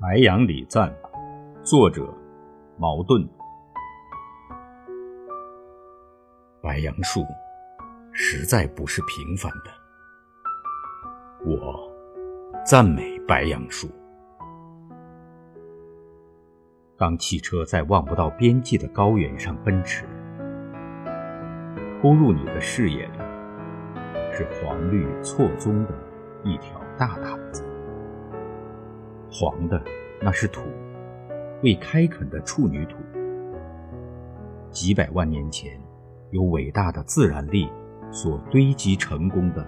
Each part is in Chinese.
白杨礼赞，作者茅盾。白杨树实在不是平凡的，我赞美白杨树。当汽车在望不到边际的高原上奔驰，突入你的视野的是黄绿错综的一条大毯子。黄的那是土，未开垦的处女土。几百万年前，由伟大的自然力所堆积成功的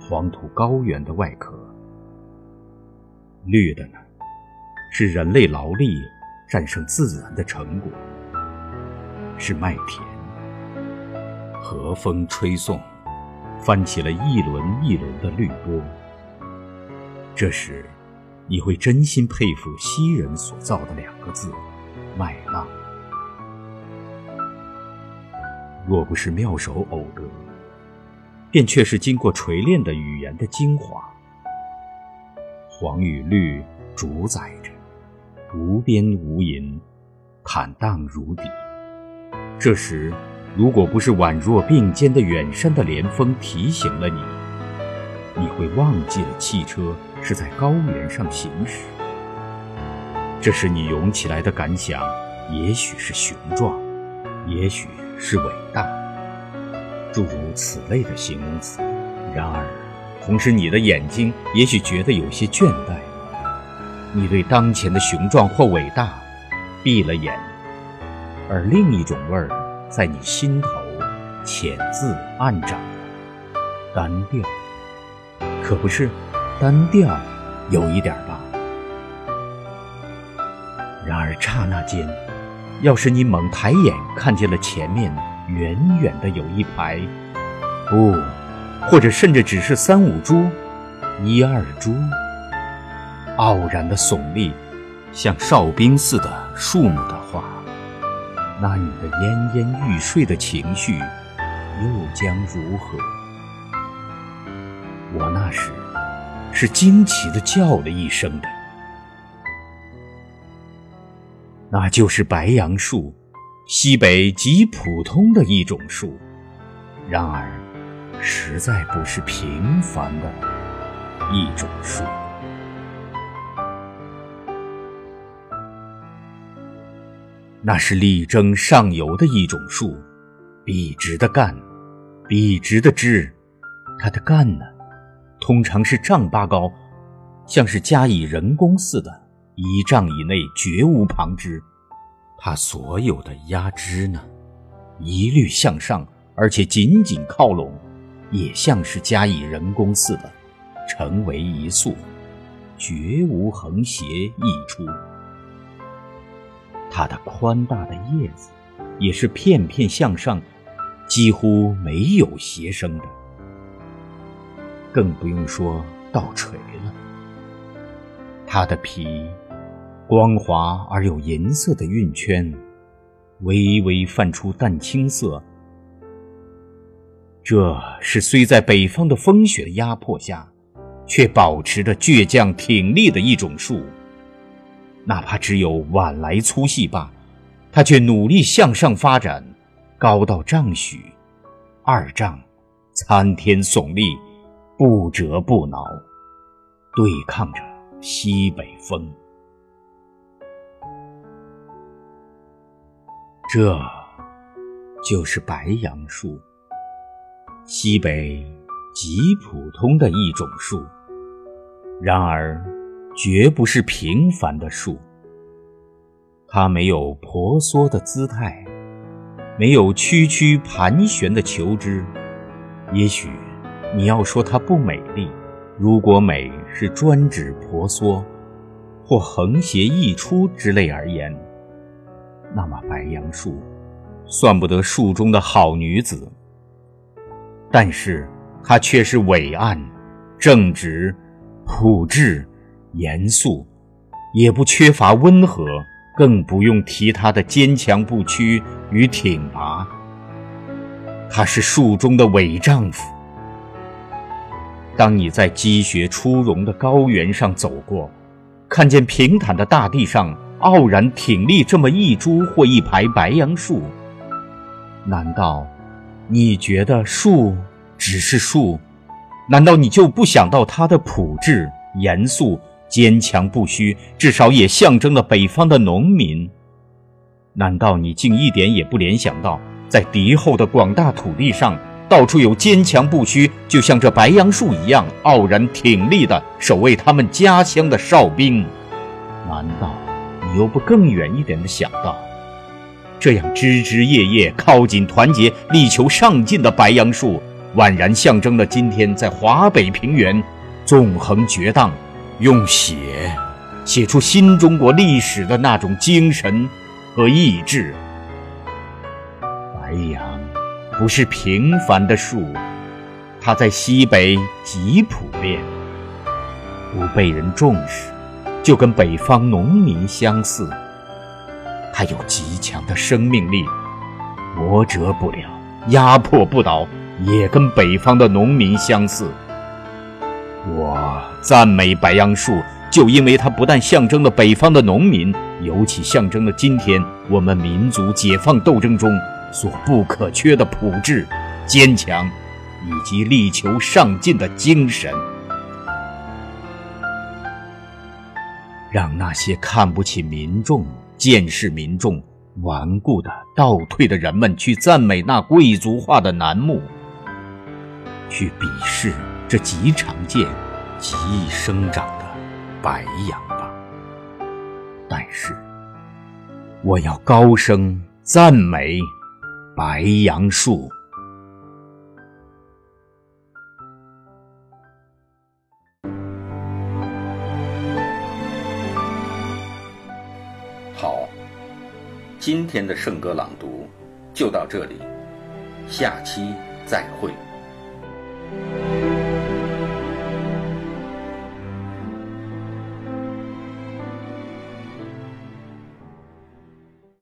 黄土高原的外壳。绿的呢，是人类劳力战胜自然的成果，是麦田。和风吹送，翻起了一轮一轮的绿波。这时。你会真心佩服西人所造的两个字“麦浪”。若不是妙手偶得，便却是经过锤炼的语言的精华。黄与绿主宰着，无边无垠，坦荡如底。这时，如果不是宛若并肩的远山的连峰提醒了你，你会忘记了汽车。是在高原上行驶，这是你涌起来的感想，也许是雄壮，也许是伟大，诸如此类的形容词。然而，同时你的眼睛也许觉得有些倦怠，你对当前的雄壮或伟大闭了眼，而另一种味儿在你心头潜自暗长，单调，可不是。单调，有一点吧。然而刹那间，要是你猛抬眼看见了前面远远的有一排，不，或者甚至只是三五株、一二株，傲然的耸立，像哨兵似的树木的话，那你的奄奄欲睡的情绪又将如何？我那时。是惊奇的叫了一声的，那就是白杨树，西北极普通的一种树，然而实在不是平凡的一种树。那是力争上游的一种树，笔直的干，笔直的枝，它的干呢？通常是丈八高，像是加以人工似的，一丈以内绝无旁枝。它所有的压枝呢，一律向上，而且紧紧靠拢，也像是加以人工似的，成为一束，绝无横斜溢出。它的宽大的叶子，也是片片向上，几乎没有斜生的。更不用说倒垂了。它的皮光滑而有银色的晕圈，微微泛出淡青色。这是虽在北方的风雪的压迫下，却保持着倔强挺立的一种树。哪怕只有晚来粗细罢，它却努力向上发展，高到丈许，二丈，参天耸立。不折不挠，对抗着西北风。这就是白杨树，西北极普通的一种树，然而绝不是平凡的树。它没有婆娑的姿态，没有曲曲盘旋的球枝，也许。你要说它不美丽，如果美是专指婆娑，或横斜溢出之类而言，那么白杨树算不得树中的好女子。但是她却是伟岸、正直、朴质、严肃，也不缺乏温和，更不用提她的坚强不屈与挺拔。她是树中的伟丈夫。当你在积雪初融的高原上走过，看见平坦的大地上傲然挺立这么一株或一排白杨树，难道你觉得树只是树？难道你就不想到它的朴质、严肃、坚强不屈，至少也象征了北方的农民？难道你竟一点也不联想到，在敌后的广大土地上？到处有坚强不屈，就像这白杨树一样傲然挺立的守卫他们家乡的哨兵。难道你又不更远一点的想到，这样枝枝叶叶靠紧团结、力求上进的白杨树，宛然象征了今天在华北平原纵横绝荡，用血写出新中国历史的那种精神和意志。白杨。不是平凡的树，它在西北极普遍，不被人重视，就跟北方农民相似。它有极强的生命力，磨折不了，压迫不倒，也跟北方的农民相似。我赞美白杨树，就因为它不但象征了北方的农民，尤其象征了今天我们民族解放斗争中。所不可缺的朴质、坚强，以及力求上进的精神，让那些看不起民众、见视民众、顽固的倒退的人们去赞美那贵族化的楠木，去鄙视这极常见、极易生长的白杨吧。但是，我要高声赞美。白杨树。好，今天的圣歌朗读就到这里，下期再会。